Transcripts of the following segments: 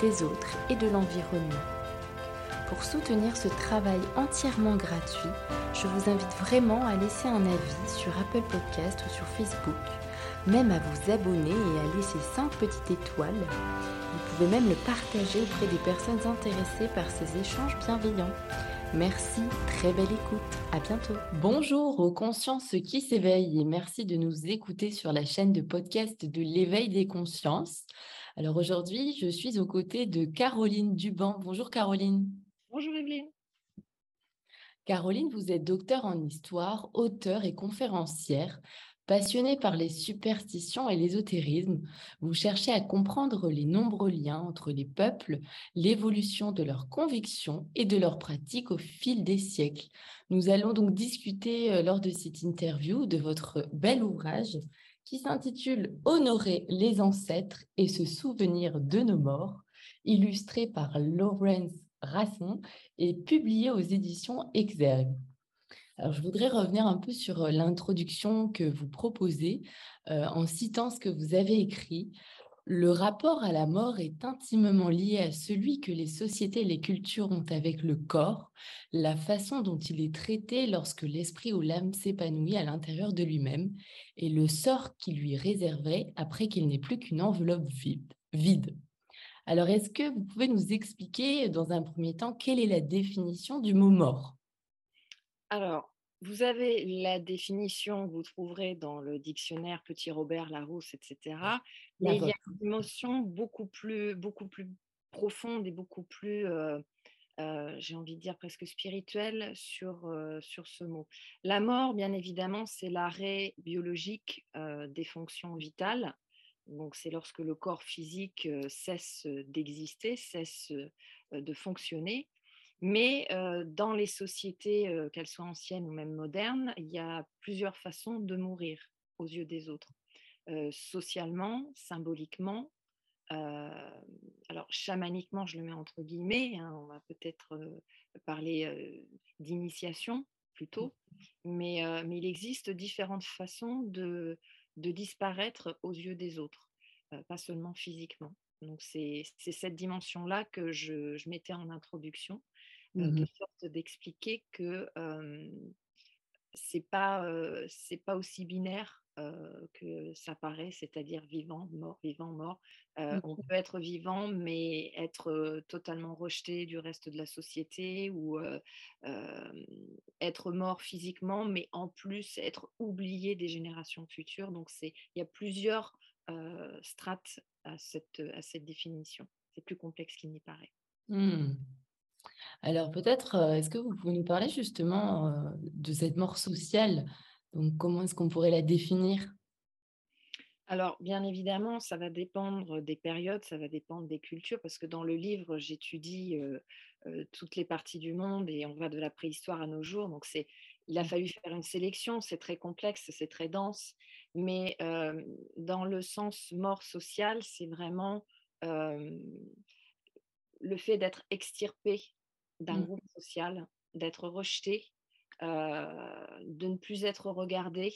des autres et de l'environnement. Pour soutenir ce travail entièrement gratuit, je vous invite vraiment à laisser un avis sur Apple Podcast ou sur Facebook, même à vous abonner et à laisser 5 petites étoiles. Vous pouvez même le partager auprès des personnes intéressées par ces échanges bienveillants. Merci, très belle écoute, à bientôt. Bonjour aux consciences qui s'éveillent et merci de nous écouter sur la chaîne de podcast de l'éveil des consciences. Alors aujourd'hui, je suis aux côtés de Caroline Duban. Bonjour Caroline. Bonjour Evelyne. Caroline, vous êtes docteur en histoire, auteur et conférencière. Passionnée par les superstitions et l'ésotérisme, vous cherchez à comprendre les nombreux liens entre les peuples, l'évolution de leurs convictions et de leurs pratiques au fil des siècles. Nous allons donc discuter euh, lors de cette interview de votre bel ouvrage qui s'intitule Honorer les ancêtres et se souvenir de nos morts, illustré par Lawrence Rasson et publié aux éditions Exergue. Alors, je voudrais revenir un peu sur euh, l'introduction que vous proposez euh, en citant ce que vous avez écrit. Le rapport à la mort est intimement lié à celui que les sociétés et les cultures ont avec le corps, la façon dont il est traité lorsque l'esprit ou l'âme s'épanouit à l'intérieur de lui-même, et le sort qui lui réserverait après qu'il n'est plus qu'une enveloppe vide. Alors, est-ce que vous pouvez nous expliquer dans un premier temps quelle est la définition du mot mort? Alors, vous avez la définition que vous trouverez dans le dictionnaire Petit Robert, Larousse, etc. Mais il y a une notion beaucoup plus, beaucoup plus profonde et beaucoup plus, euh, euh, j'ai envie de dire presque spirituelle sur, euh, sur ce mot. La mort, bien évidemment, c'est l'arrêt biologique des fonctions vitales. Donc, c'est lorsque le corps physique cesse d'exister, cesse de fonctionner. Mais dans les sociétés, qu'elles soient anciennes ou même modernes, il y a plusieurs façons de mourir aux yeux des autres. socialement, symboliquement, alors chamaniquement, je le mets entre guillemets, hein, on va peut-être parler d'initiation plutôt, mais, il existe différentes façons de, disparaître aux yeux des autres, pas seulement physiquement. Donc c'est cette dimension-là que je, mettais en introduction. De mmh sorte d'expliquer que c'est pas c'est pas aussi binaire que ça paraît, c'est-à-dire vivant, mort, vivant, mort. Mmh on peut être vivant, mais être totalement rejeté du reste de la société ou être mort physiquement, mais en plus être oublié des générations futures. Donc c'est il y a plusieurs strates à cette, à cette définition. C'est plus complexe qu'il n'y paraît. Mmh. Alors peut-être, est-ce que vous pouvez nous parler justement de cette mort sociale? Donc comment est-ce qu'on pourrait la définir? Alors, bien évidemment, ça va dépendre des périodes, ça va dépendre des cultures, parce que dans le livre, j'étudie toutes les parties du monde et on va de la préhistoire à nos jours. Donc, c'est, il a mmh. fallu faire une sélection, c'est très complexe, c'est très dense, mais dans le sens mort sociale, c'est vraiment le fait d'être extirpé d'un mmh. groupe social, d'être rejeté, de ne plus être regardé,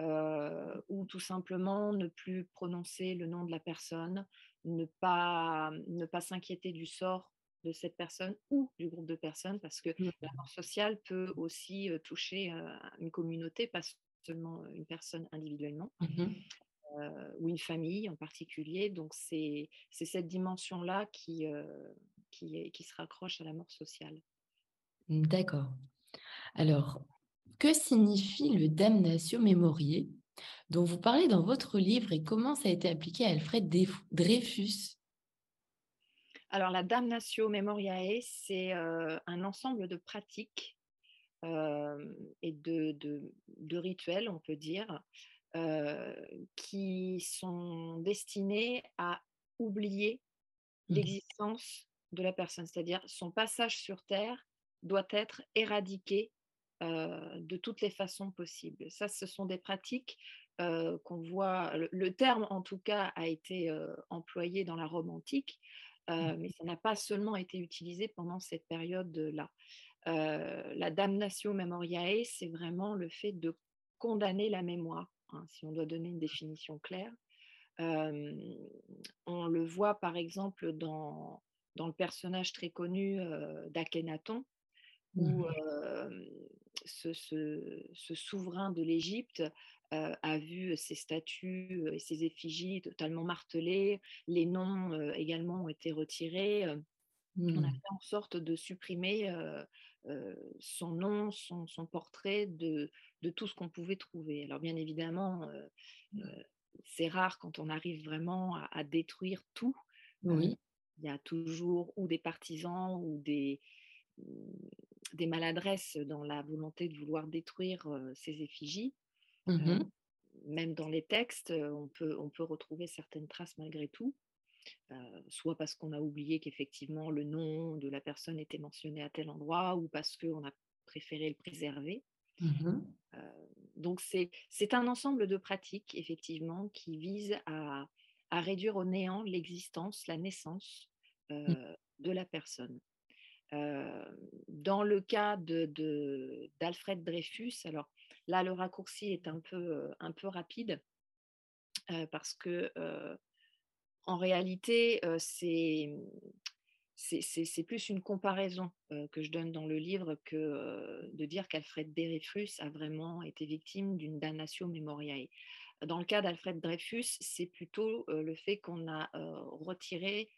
ou tout simplement ne plus prononcer le nom de la personne, ne pas, ne pas s'inquiéter du sort de cette personne ou du groupe de personnes, parce que mmh. la mort sociale peut aussi toucher une communauté, pas seulement une personne individuellement. Mmh ou une famille en particulier. Donc c'est cette dimension-là qui, qui, qui se raccroche à la mort sociale. D'accord. Alors, que signifie le damnatio memoriae dont vous parlez dans votre livre et comment ça a été appliqué à Alfred Dreyfus? Alors, la damnatio memoriae, c'est un ensemble de pratiques et de, de, de, rituels, on peut dire, qui sont destinés à oublier mmh l'existence de la personne, c'est-à-dire son passage sur Terre doit être éradiqué de toutes les façons possibles. Ça, ce sont des pratiques qu'on voit, le, terme en tout cas a été employé dans la Rome antique, mmh. mais ça n'a pas seulement été utilisé pendant cette période-là. la damnatio memoriae, c'est vraiment le fait de condamner la mémoire, hein, si on doit donner une définition claire. on le voit par exemple dans, dans le personnage très connu d'Akhenaton, où mmh. ce, ce, souverain de l'Égypte a vu ses statues et ses effigies totalement martelées, les noms également ont été retirés. On a mmh. fait en sorte de supprimer son nom, son, son portrait de, de, tout ce qu'on pouvait trouver. Alors bien évidemment, mmh. c'est rare quand on arrive vraiment à, à détruire tout. Oui. Il y a toujours ou des partisans ou des, des maladresses dans la volonté de vouloir détruire ces effigies. Mmh même dans les textes, on peut, on peut retrouver certaines traces malgré tout, soit parce qu'on a oublié qu'effectivement le nom de la personne était mentionné à tel endroit, ou parce qu'on a préféré le préserver. Mmh donc c'est un ensemble de pratiques, effectivement, qui visent à, à réduire au néant l'existence, la naissance mmh. de la personne dans le cas d'Alfred de, Dreyfus, alors là, le raccourci est un peu, un peu rapide parce que en réalité, c'est c'est plus une comparaison que je donne dans le livre que de dire qu'Alfred Dreyfus a vraiment été victime d'une damnatio memoriae. Dans le cas d'Alfred Dreyfus, c'est plutôt le fait qu'on a retiré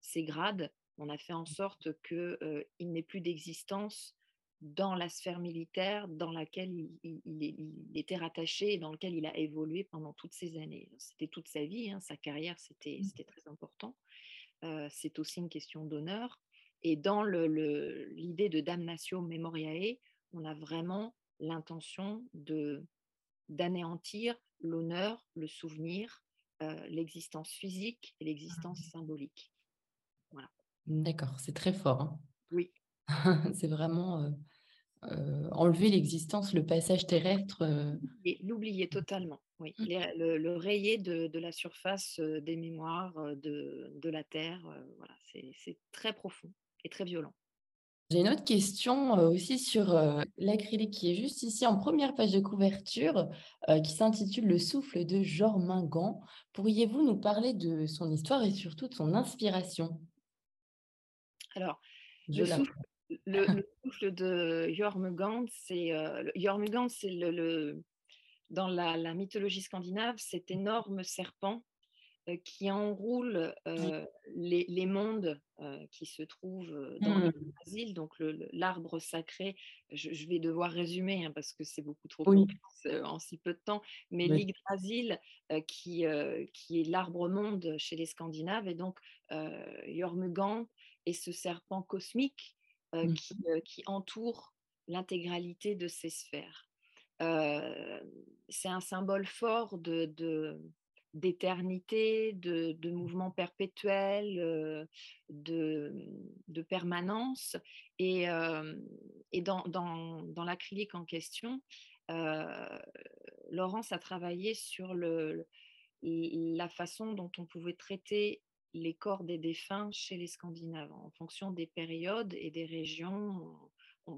ses grades on a fait en sorte qu'il n'ait plus d'existence dans la sphère militaire dans laquelle il, était rattaché et dans laquelle il a évolué pendant toutes ces années. C'était toute sa vie, hein, sa carrière, c'était mmh. très important. c'est aussi une question d'honneur. Et dans l'idée de damnatio memoriae, on a vraiment l'intention d'anéantir l'honneur, le souvenir, l'existence physique et l'existence ah. symbolique. Voilà. D'accord, c'est très fort. Hein. Oui. c'est vraiment enlever l'existence, le passage terrestre. Et l'oublier totalement, oui. Mmh. Le, rayer de, la surface des mémoires de, la Terre, voilà, c'est très profond et très violent. J'ai une autre question aussi sur l'acrylique qui est juste ici en première page de couverture, qui s'intitule Le souffle de Jormungand. Pourriez-vous nous parler de son histoire et surtout de son inspiration? Alors, le souffle, de Jormungand, c'est euh, Jormungand, c'est le, dans la, mythologie scandinave, cet énorme serpent euh, qui enroule euh, les, mondes qui se trouvent dans le mmh. Brésil, donc l'arbre sacré. Je, vais devoir résumer hein, parce que c'est beaucoup trop complexe en si peu de temps, mais l'Yggdrasil, qui, qui est l'arbre monde chez les Scandinaves, et donc Jormungand et ce serpent cosmique euh, mmh. euh, qui, entoure l'intégralité de ces sphères. Euh, c'est un symbole fort de, d'éternité, de, de, mouvement perpétuel, de, permanence. Et, et dans, dans, l'acrylique en question, Laurence a travaillé sur le, la façon dont on pouvait traiter les corps des défunts chez les Scandinaves. En fonction des périodes et des régions,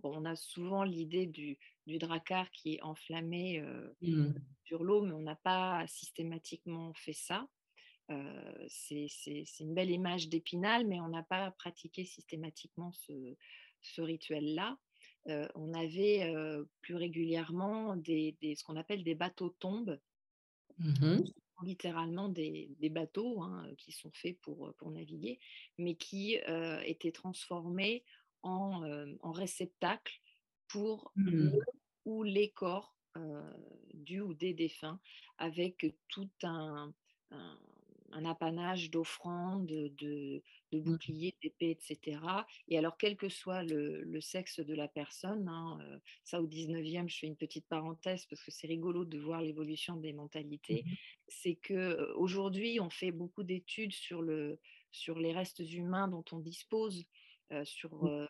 on, a souvent l'idée du, du dracar qui est enflammé euh, mmh. sur l'eau, mais on n'a pas systématiquement fait ça. Euh, c'est une belle image d'épinal, mais on n'a pas pratiqué systématiquement ce, rituel-là. Euh, on avait plus régulièrement des, ce qu'on appelle des bateaux tombes. Mmh littéralement des, bateaux hein, qui sont faits pour, pour naviguer, mais qui euh, étaient transformés en, euh, en réceptacles pour mmh. ou les corps euh, du ou des défunts, avec tout un, un apanage d'offrandes, de, de mmh. boucliers, d'épées, etc. Et alors, quel que soit le, sexe de la personne, hein, euh, ça au 19e, je fais une petite parenthèse parce que c'est rigolo de voir l'évolution des mentalités, mmh c'est que aujourd'hui on fait beaucoup d'études sur le, sur les restes humains dont on dispose, sur, mmh.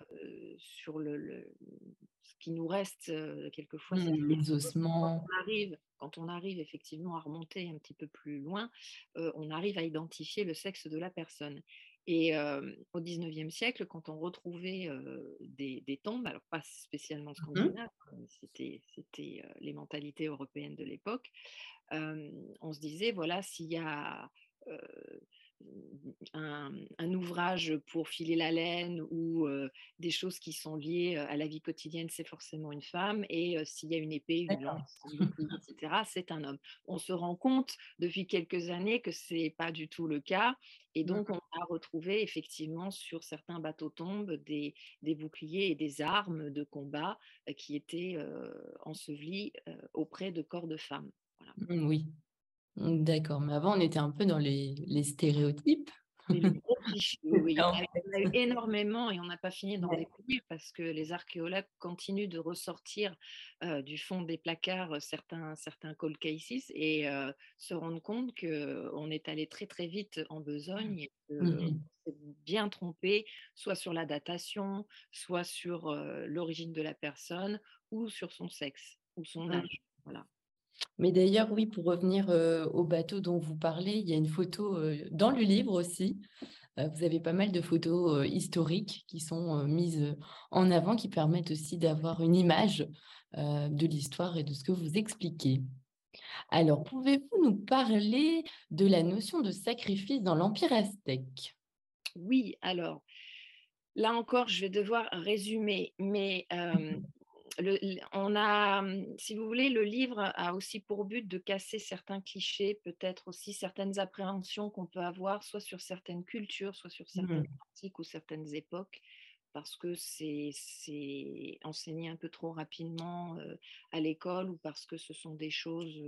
sur le, ce qui nous reste quelquefois. Mmh, les ossements. Quand on, arrive, quand on arrive effectivement à remonter un petit peu plus loin, on arrive à identifier le sexe de la personne. Et au XIXe siècle, quand on retrouvait des, tombes, alors pas spécialement mmh scandinaves, c'était, c'était les mentalités européennes de l'époque, on se disait, voilà, s'il y a un, ouvrage pour filer la laine ou des choses qui sont liées à la vie quotidienne, c'est forcément une femme. Et s'il y a une épée, une lance, etc., c'est un homme. On se rend compte depuis quelques années que ce n'est pas du tout le cas. Et donc, on a retrouvé effectivement sur certains bateaux-tombes des, boucliers et des armes de combat qui étaient ensevelis auprès de corps de femmes. Mmh, oui, d'accord, mais avant, on était un peu dans les, stéréotypes. oui, il y en a eu énormément et on n'a pas fini d'en découvrir parce que les archéologues continuent de ressortir du fond des placards certains, certains cold cases et se rendent compte qu'on est allé très très vite en besogne et mmh s'est bien trompé, soit sur la datation, soit sur l'origine de la personne ou sur son sexe ou son mmh. âge. Voilà. Mais d'ailleurs, oui, pour revenir au bateau dont vous parlez, il y a une photo dans le livre aussi. vous avez pas mal de photos historiques qui sont mises en avant, qui permettent aussi d'avoir une image de l'histoire et de ce que vous expliquez. Alors, pouvez-vous nous parler de la notion de sacrifice dans l'Empire aztèque? Oui, alors, là encore, je vais devoir résumer, mais on a, mmh, si vous voulez, le livre a aussi pour but de casser certains clichés, peut-être aussi certaines appréhensions qu'on peut avoir, soit sur certaines cultures, soit sur certaines mmh. pratiques ou certaines époques, parce que c'est enseigné un peu trop rapidement à l'école ou parce que ce sont des choses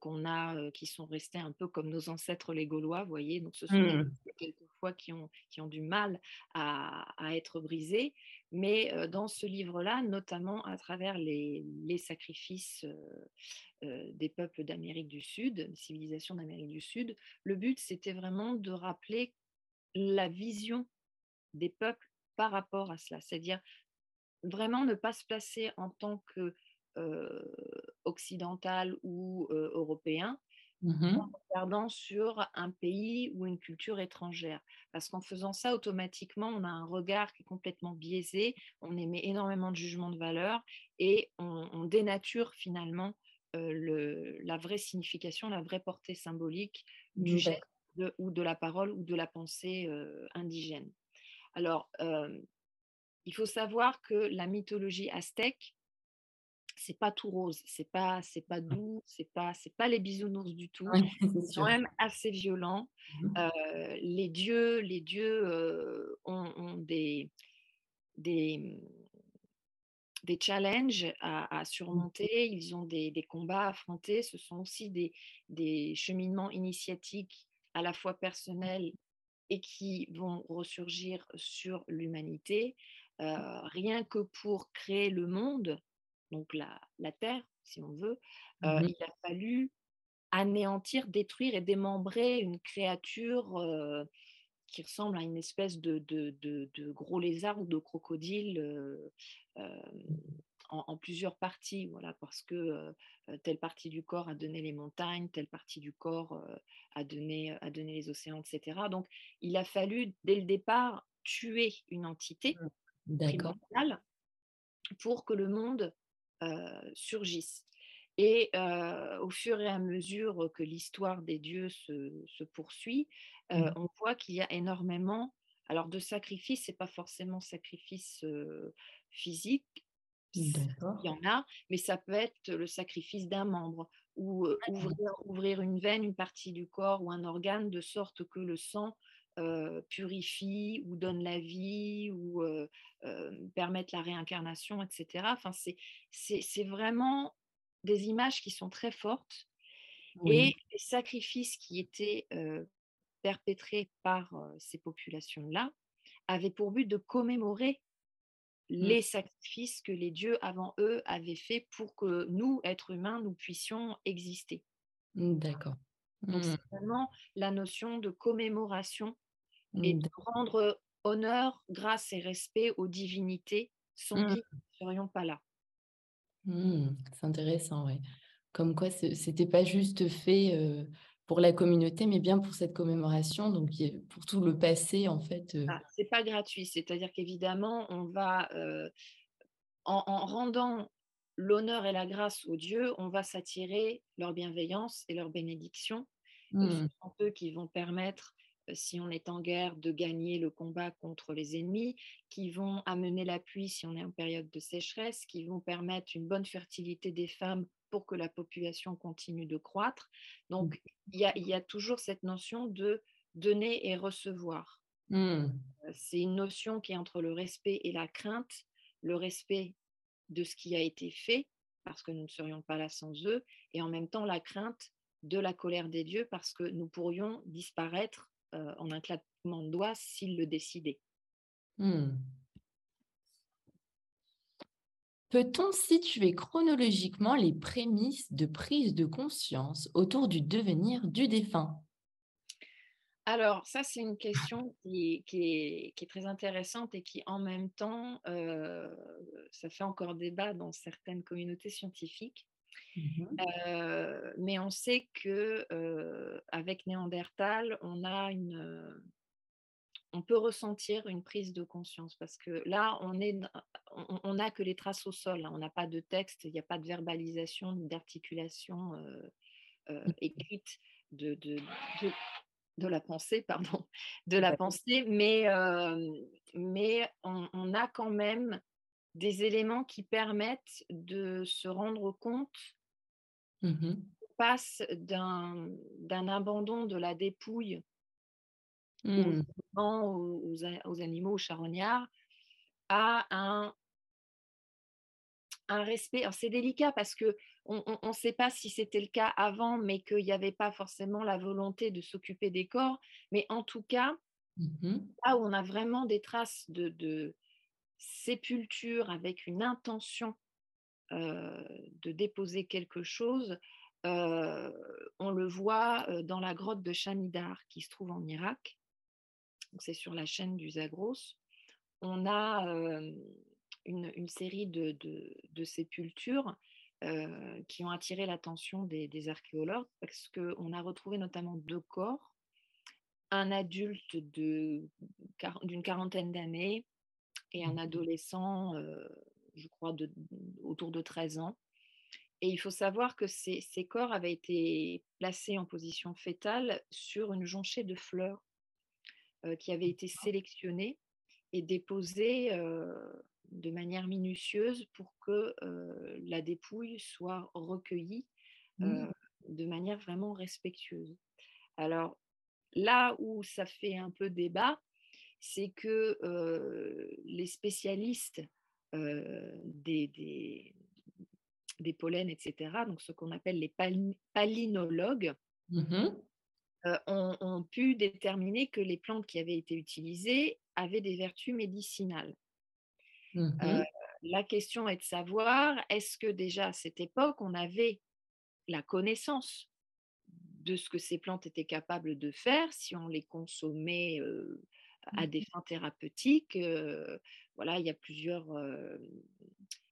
qu'on a, qui sont restées un peu comme nos ancêtres les Gaulois, vous voyez, donc ce sont des mmh. quelquefois qui ont, qui ont du mal à, à être brisées. Mais dans ce livre-là, notamment à travers les, sacrifices des peuples d'Amérique du Sud, des civilisations d'Amérique du Sud, le but, c'était vraiment de rappeler la vision des peuples par rapport à cela. C'est-à-dire vraiment ne pas se placer en tant que occidental ou européen, Mmh en regardant sur un pays ou une culture étrangère. Parce qu'en faisant ça, automatiquement, on a un regard qui est complètement biaisé, on émet énormément de jugements de valeur et on, dénature finalement la vraie signification, la vraie portée symbolique du mmh, geste ou de la parole ou de la pensée indigène. Alors, il faut savoir que la mythologie aztèque, c'est pas tout rose, c'est pas c'est pas mmh. doux, c'est pas c'est pas les bisounours du tout. c'est quand même assez violent. Mmh. les dieux les dieux ont, des des mmh, des challenges à, surmonter, ils ont des, combats à affronter, ce sont aussi des, des cheminements initiatiques à la fois personnels et qui vont ressurgir sur l'humanité. rien que pour créer le monde, donc la, Terre, si on veut, mmh il a fallu anéantir, détruire et démembrer une créature qui ressemble à une espèce de, gros lézard ou de crocodile en, plusieurs parties, voilà, parce que telle partie du corps a donné les montagnes, telle partie du corps a, donné, a donné les océans, etc. Donc, il a fallu, dès le départ, tuer une entité mmh. pour que le monde surgissent. Et au fur et à mesure que l'histoire des dieux se, poursuit, mmh. on voit qu'il y a énormément, alors de sacrifices, c'est pas forcément sacrifice physique, il y en a, mais ça peut être le sacrifice d'un membre ou ouvrir, ouvrir, une veine, une partie du corps ou un organe de sorte que le sang purifie ou donne la vie ou permettent la réincarnation, etc. Enfin, c'est vraiment des images qui sont très fortes et les sacrifices qui étaient perpétrés par ces populations-là avaient pour but de commémorer. Les sacrifices que les dieux avant eux avaient faits pour que nous, êtres humains, nous puissions exister. D'accord. Donc, c'est mmh. vraiment la notion de commémoration et de rendre honneur, grâce et respect aux divinités sans qui nous ne serions pas là. c'est intéressant, oui. Comme quoi, c'était pas juste fait pour la communauté, mais bien pour cette commémoration, donc pour tout le passé, en fait. Ah, c'est pas gratuit, c'est-à-dire qu'évidemment, on va, en, en, rendant l'honneur et la grâce aux dieux, on va s'attirer leur bienveillance et leur bénédiction. Ce sont eux qui vont permettre si on est en guerre, de gagner le combat contre les ennemis, qui vont amener l'appui si on est en période de sécheresse, qui vont permettre une bonne fertilité des femmes pour que la population continue de croître. Donc, mmh. il y, a, toujours cette notion de donner et recevoir. Mmh. C'est une notion qui est entre le respect et la crainte, le respect de ce qui a été fait, parce que nous ne serions pas là sans eux, et en même temps la crainte de la colère des dieux, parce que nous pourrions disparaître euh, en un claquement de doigts s'il le décidait. Hmm. Peut-on situer chronologiquement les prémices de prise de conscience autour du devenir du défunt? Alors, ça, c'est une question qui est, très intéressante et qui, en même temps, euh, ça fait encore débat dans certaines communautés scientifiques. Mmh mais on sait que avec Néandertal, on a une, on peut ressentir une prise de conscience parce que là, on est, on n'a que les traces au sol. Hein. on n'a pas de texte, il n'y a pas de verbalisation, d'articulation mmh. écrite de, de, de, la pensée, pardon, de la pensée, mais, mais on, on, a quand même des éléments qui permettent de se rendre compte Mmh passe d'un abandon de la dépouille mmh. Aux, animaux, aux charognards, à un, un respect. Alors c'est délicat parce que on ne sait pas si c'était le cas avant, mais qu'il n'y avait pas forcément la volonté de s'occuper des corps. Mais en tout cas, mmh là où on a vraiment des traces de, de sépulture avec une intention de déposer quelque chose, on le voit dans la grotte de Shanidar qui se trouve en Irak. C'est sur la chaîne du Zagros. On a une, série de, sépultures qui ont attiré l'attention des, des, archéologues parce qu'on a retrouvé notamment deux corps, un adulte d'une quarantaine d'années et un mmh adolescent je crois, de, autour de 13 ans. Et il faut savoir que ces, corps avaient été placés en position fétale sur une jonchée de fleurs euh, qui avait été sélectionnée et déposée euh, de manière minutieuse pour que euh, la dépouille soit recueillie mmh. de manière vraiment respectueuse. Alors là où ça fait un peu débat, c'est que les spécialistes des, des, pollens, etc., donc ce qu'on appelle les palinologues, mmh ont, pu déterminer que les plantes qui avaient été utilisées avaient des vertus médicinales. Mmh la question est de savoir, est-ce que déjà à cette époque, on avait la connaissance de ce que ces plantes étaient capables de faire si on les consommait à mmh des fins thérapeutiques voilà, il y a plusieurs,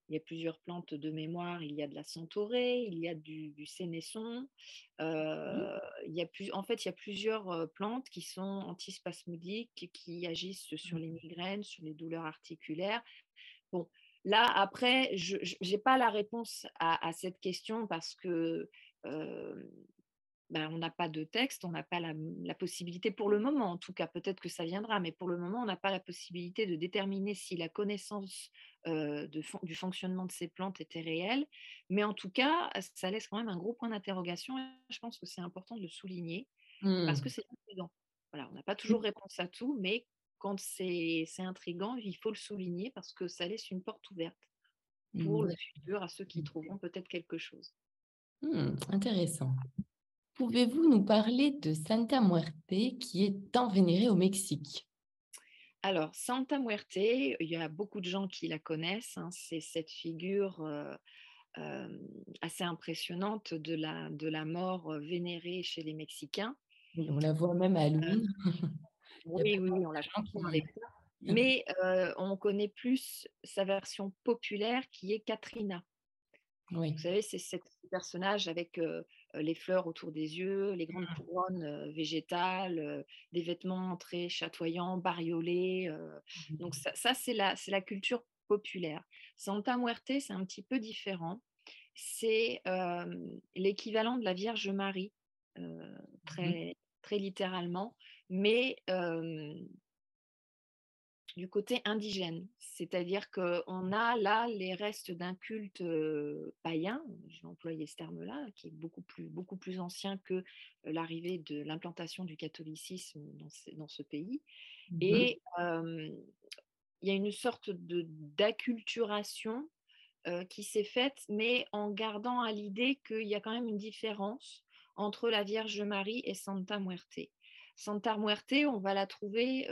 il y a plusieurs plantes de mémoire. Il y a de la centaurée, il y a du, du sénesson. Mmh. il y a plus, en fait, il y a plusieurs plantes qui sont antispasmodiques, qui agissent sur les mmh. migraines, sur les douleurs articulaires. Bon, là, après, je n'ai pas la réponse à, à, cette question parce que ben, on n'a pas de texte, on n'a pas la, possibilité, pour le moment en tout cas, peut-être que ça viendra, mais pour le moment, on n'a pas la possibilité de déterminer si la connaissance de, du fonctionnement de ces plantes était réelle. Mais en tout cas, ça laisse quand même un gros point d'interrogation je pense que c'est important de le souligner parce que mmh. c'est intriguant. Voilà, on n'a pas mmh. toujours réponse à tout, mais quand c'est intriguant, il faut le souligner parce que ça laisse une porte ouverte pour mmh. le futur à ceux qui trouveront peut-être quelque chose. intéressant. Pouvez-vous nous parler de Santa Muerte qui est tant vénérée au Mexique? Alors, Santa Muerte, il y a beaucoup de gens qui la connaissent. Hein. c'est cette figure euh, euh, assez impressionnante de la, de la mort euh, vénérée chez les Mexicains. on la voit même à Halloween. Oui, oui, on l'a avec ça. Mais on connaît plus sa version populaire qui est Katrina. Oui. Vous savez, c'est ce personnage avec les fleurs autour des yeux, les grandes mmh. couronnes végétales, des vêtements très chatoyants, bariolés. Mmh donc ça, c'est la, la culture populaire. Santa Muerte, c'est un petit peu différent. C'est l'équivalent de la Vierge Marie, mmh très, très littéralement, mais du côté indigène. C'est-à-dire qu'on a là les restes d'un culte païen, je vais employer ce terme-là, qui est beaucoup plus, beaucoup plus ancien que l'arrivée de l'implantation du catholicisme dans ce, pays. Mmh Et il y a une sorte d'acculturation qui s'est faite, mais en gardant à l'idée qu'il y a quand même une différence entre la Vierge Marie et Santa Muerte. Santa Muerte, on va la trouver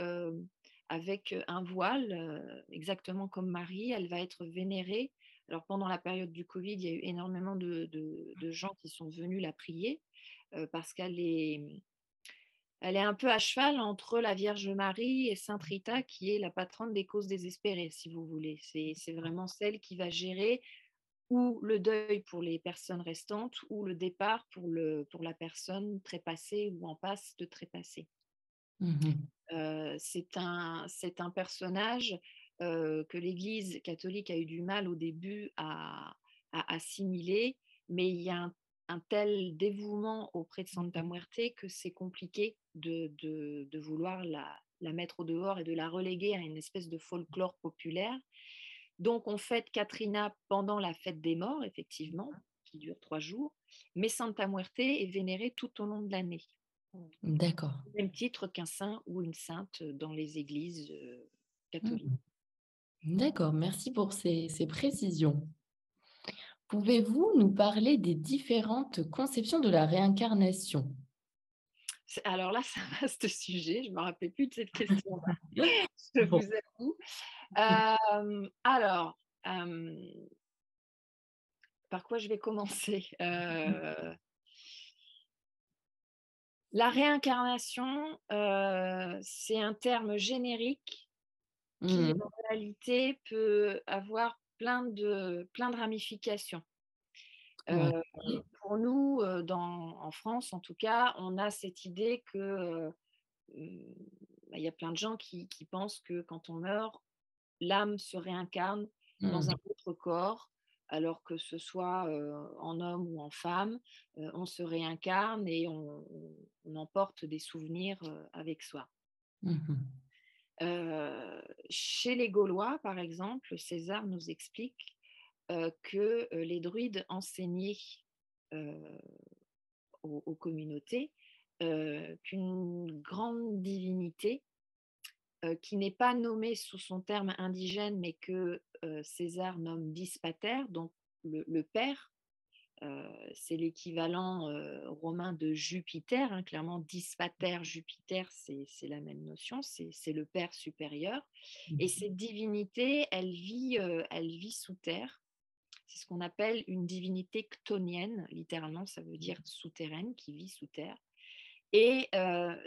avec un voile, exactement comme Marie. Elle va être vénérée. Alors pendant la période du Covid, il y a eu énormément de, gens qui sont venus la prier parce qu'elle est, elle est un peu à cheval entre la Vierge Marie et Sainte Rita, qui est la patronne des causes désespérées, si vous voulez. C'est vraiment celle qui va gérer ou le deuil pour les personnes restantes, ou le départ pour, le, pour la personne trépassée ou en passe de trépasser. Mmh c'est un, un, personnage que l'Église catholique a eu du mal au début à, assimiler, mais il y a un, tel dévouement auprès de Santa mmh Muerte que c'est compliqué de, de, vouloir la, la, mettre au dehors et de la reléguer à une espèce de folklore populaire. Donc on fête Katrina pendant la fête des morts, effectivement, qui dure trois jours, mais Santa Muerte est vénérée tout au long de l'année. D'accord. Même titre qu'un saint ou une sainte dans les églises catholiques. Mmh. D'accord, merci pour ces, précisions. Pouvez-vous nous parler des différentes conceptions de la réincarnation? Alors là, c'est un vaste sujet. Je ne me rappelle plus de cette question. je vous avoue. alors, par quoi je vais commencer? La réincarnation, c'est un terme générique qui, mmh. en réalité, peut avoir plein de, plein de ramifications. Pour nous, en France, en tout cas, on a cette idée que bah, il y a plein de gens qui, pensent que quand on meurt, l'âme se réincarne dans mmh. un autre corps alors que ce soit en homme ou en femme, on se réincarne et on, emporte des souvenirs avec soi. Mmh chez les Gaulois, par exemple, César nous explique que les druides enseignaient aux, communautés qu'une grande divinité qui n'est pas nommée sous son terme indigène, mais que César nomme Dispater, donc le, père. c'est l'équivalent romain de Jupiter, hein, clairement Dispater, Jupiter, c'est la même notion, c'est le père supérieur. Et mmh cette divinité, elle vit, elle vit sous terre. C'est ce qu'on appelle une divinité ctonienne, littéralement, ça veut dire souterraine, qui vit sous terre. Et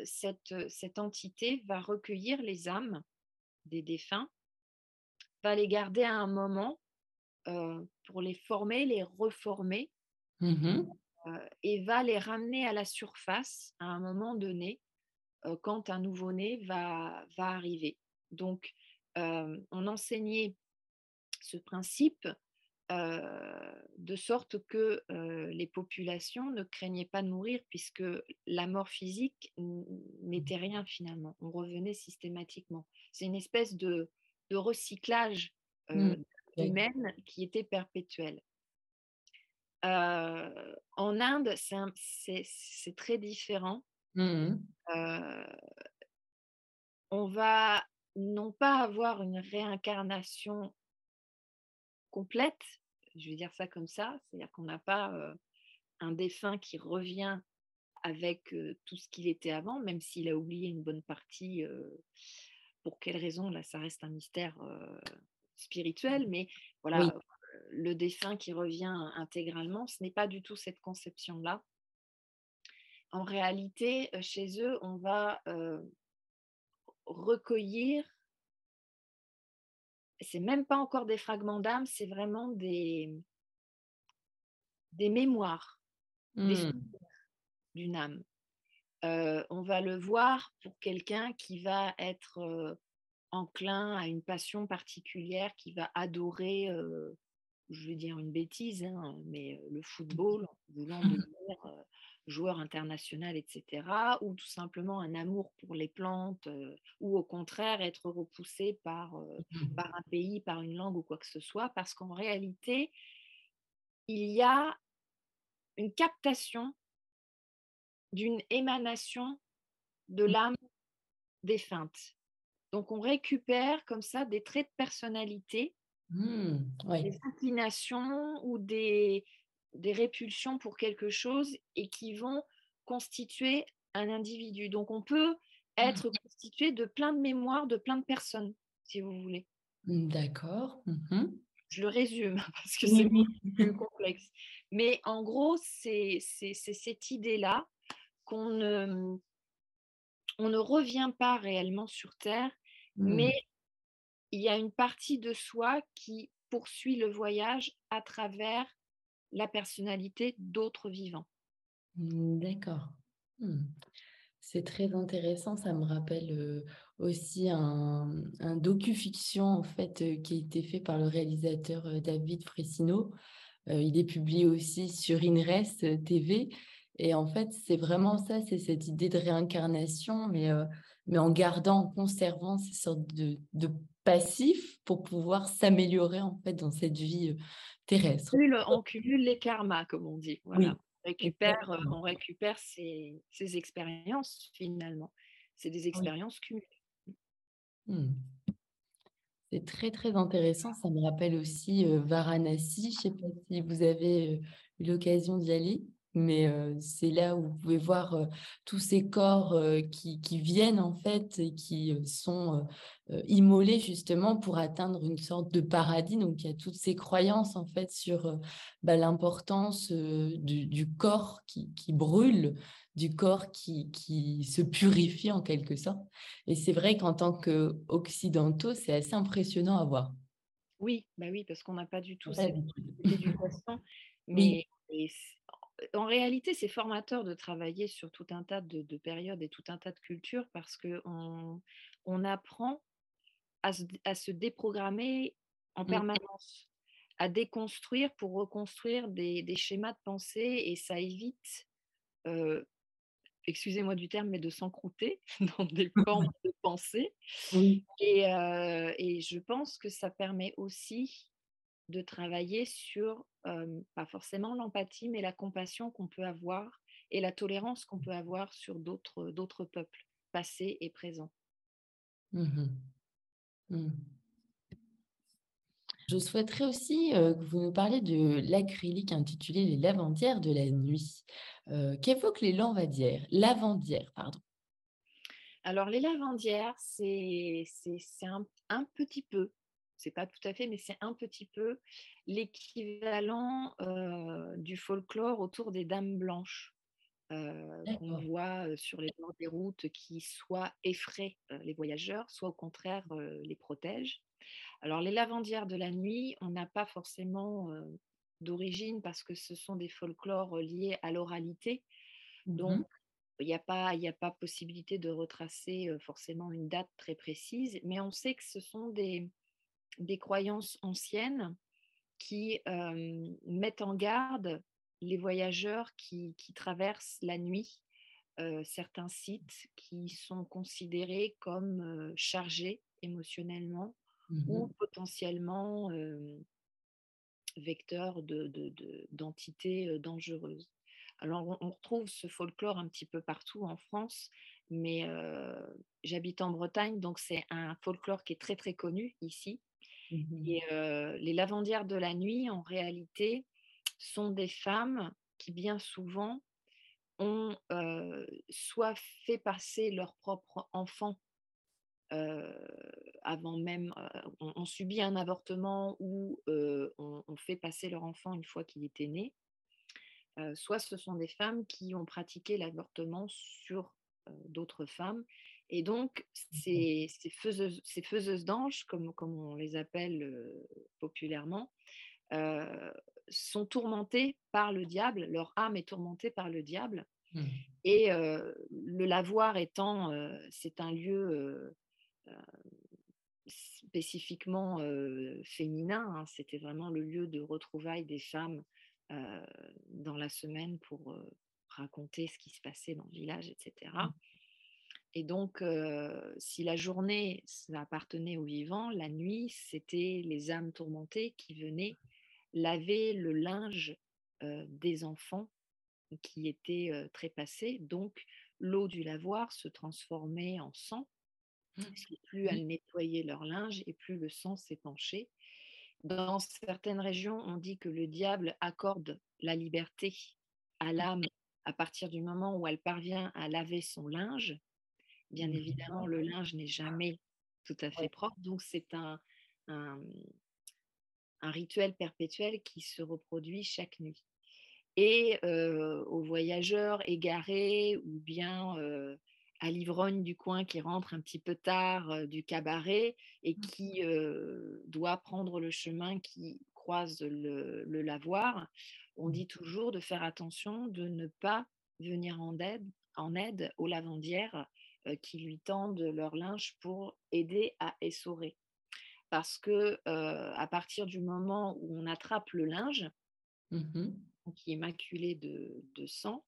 cette, cette entité va recueillir les âmes des défunts va les garder à un moment pour les former, les reformer, mmh et va les ramener à la surface à un moment donné quand un nouveau-né va, va arriver. Donc, on enseignait ce principe de sorte que les populations ne craignaient pas de mourir puisque la mort physique n'était rien finalement. On revenait systématiquement. C'est une espèce de, de recyclage mmh. humaine qui était perpétuel. en Inde, c'est très différent. Mmh on va non pas avoir une réincarnation complète, je vais dire ça comme ça, c'est-à-dire qu'on n'a pas un défunt qui revient avec tout ce qu'il était avant, même s'il a oublié une bonne partie pour quelles raisons, là, ça reste un mystère spirituel, mais voilà, le défunt qui revient intégralement, ce n'est pas du tout cette conception-là. En réalité, chez eux, on va recueillir, c'est même pas encore des fragments d'âme, c'est vraiment des, des mémoires, mmh. d'une âme. On va le voir pour quelqu'un qui va être enclin à une passion particulière, qui va adorer, je vais dire une bêtise, hein, mais le football, en voulant devenir joueur international, etc. Ou tout simplement un amour pour les plantes, ou au contraire être repoussé par, mmh. par un pays, par une langue ou quoi que ce soit, parce qu'en réalité, il y a une captation d'une émanation de mmh. l'âme défunte. Donc on récupère comme ça des traits de personnalité, mmh, des inclinations ou des, des répulsions pour quelque chose et qui vont constituer un individu. Donc on peut mmh. être constitué de plein de mémoires de plein de personnes, si vous voulez. D'accord. Je le résume parce que c'est plus complexe. Mais en gros, c'est cette idée-là qu'on ne, on ne revient pas réellement sur Terre, mmh. mais il y a une partie de soi qui poursuit le voyage à travers la personnalité d'autres vivants. Mmh, d'accord. Mmh. C'est très intéressant. Ça me rappelle aussi un, un docu-fiction en fait qui a été fait par le réalisateur David Fresino. il est publié aussi sur INRES TV. Et en fait, c'est vraiment ça, c'est cette idée de réincarnation, mais, mais en gardant, en conservant ces sortes de, de passifs pour pouvoir s'améliorer en fait dans cette vie terrestre. On cumule les karmas, comme on dit. Voilà. on récupère, on récupère ces, expériences finalement. C'est des expériences cumulées. Mmh. C'est très très intéressant. Ça me rappelle aussi Varanasi. Je ne sais pas si vous avez eu l'occasion d'y aller mais c'est là où vous pouvez voir tous ces corps qui, viennent en fait et qui sont immolés justement pour atteindre une sorte de paradis. Donc il y a toutes ces croyances en fait sur bah, l'importance du, corps qui, brûle, du corps qui, qui, se purifie en quelque sorte. Et c'est vrai qu'en tant qu'occidentaux, c'est assez impressionnant à voir. Oui, bah oui, parce qu'on n'a pas du tout cette éducation. Mais en réalité, c'est formateur de travailler sur tout un tas de, périodes et tout un tas de cultures parce qu'on on apprend à se, déprogrammer en mmh. permanence, à déconstruire pour reconstruire des, schémas de pensée et ça évite, excusez-moi du terme, mais de s'encrouter dans des formes de pensée. Et, et je pense que ça permet aussi de travailler sur, pas forcément l'empathie, mais la compassion qu'on peut avoir et la tolérance qu'on peut avoir sur d'autres, d'autres peuples, passés et présents. Mmh mmh. Je souhaiterais aussi que vous nous parliez de l'acrylique intitulé Les lavandières de la nuit. Qu'évoquent les lavandières? Lavandières, pardon. Alors, les lavandières, c'est, c'est, un, un, petit peu c'est pas tout à fait, mais c'est un petit peu l'équivalent du folklore autour des dames blanches. qu'on voit sur les bords des routes qui soit effraient les voyageurs, soit au contraire les protègent. Alors les lavandières de la nuit, on n'a pas forcément d'origine parce que ce sont des folklores liés à l'oralité. Mmh Donc il n'y a, pas, a pas possibilité de retracer forcément une date très précise, mais on sait que ce sont des, des croyances anciennes qui mettent en garde les voyageurs qui, traversent la nuit certains sites qui sont considérés comme chargés émotionnellement ou mmh potentiellement vecteurs d'entités de, dangereuses. Alors on, retrouve ce folklore un petit peu partout en France, mais j'habite en Bretagne, donc c'est un folklore qui est très très connu ici. Mmh les lavandières de la nuit, en réalité, sont des femmes qui bien souvent ont soit fait passer leur propre enfant avant même, on, subit un avortement ou on, fait passer leur enfant une fois qu'il était né, soit ce sont des femmes qui ont pratiqué l'avortement sur d'autres femmes Et donc, ces, ces faiseuses, ces faiseuses d'anges, comme, comme on les appelle populairement, sont tourmentées par le diable, leur âme est tourmentée par le diable. Mmh. Et le lavoir étant, c'est un lieu spécifiquement féminin, hein, c'était vraiment le lieu de retrouvailles des femmes dans la semaine pour raconter ce qui se passait dans le village, etc. Mmh. Et donc, si la journée, ça appartenait aux vivants, la nuit, c'était les âmes tourmentées qui venaient laver le linge des enfants qui étaient trépassés. Donc, l'eau du lavoir se transformait en sang. Mmh. plus elle nettoyait leur linge et plus le sang s'épanchait. Dans certaines régions, on dit que le diable accorde la liberté à mmh. l'âme à partir du moment où elle parvient à laver son linge. Bien mmh. évidemment, le linge n'est jamais tout à fait propre, donc c'est un, un, rituel perpétuel qui se reproduit chaque nuit. Et aux voyageurs égarés ou bien à l'ivrogne du coin qui rentre un petit peu tard du cabaret et mmh. qui doit prendre le chemin qui croise le, le, lavoir, on mmh. dit toujours de faire attention de ne pas venir en aide, en aide aux lavandières qui lui tendent leur linge pour aider à essorer. Parce que à partir du moment où on attrape le linge, mmh qui est maculé de, de sang,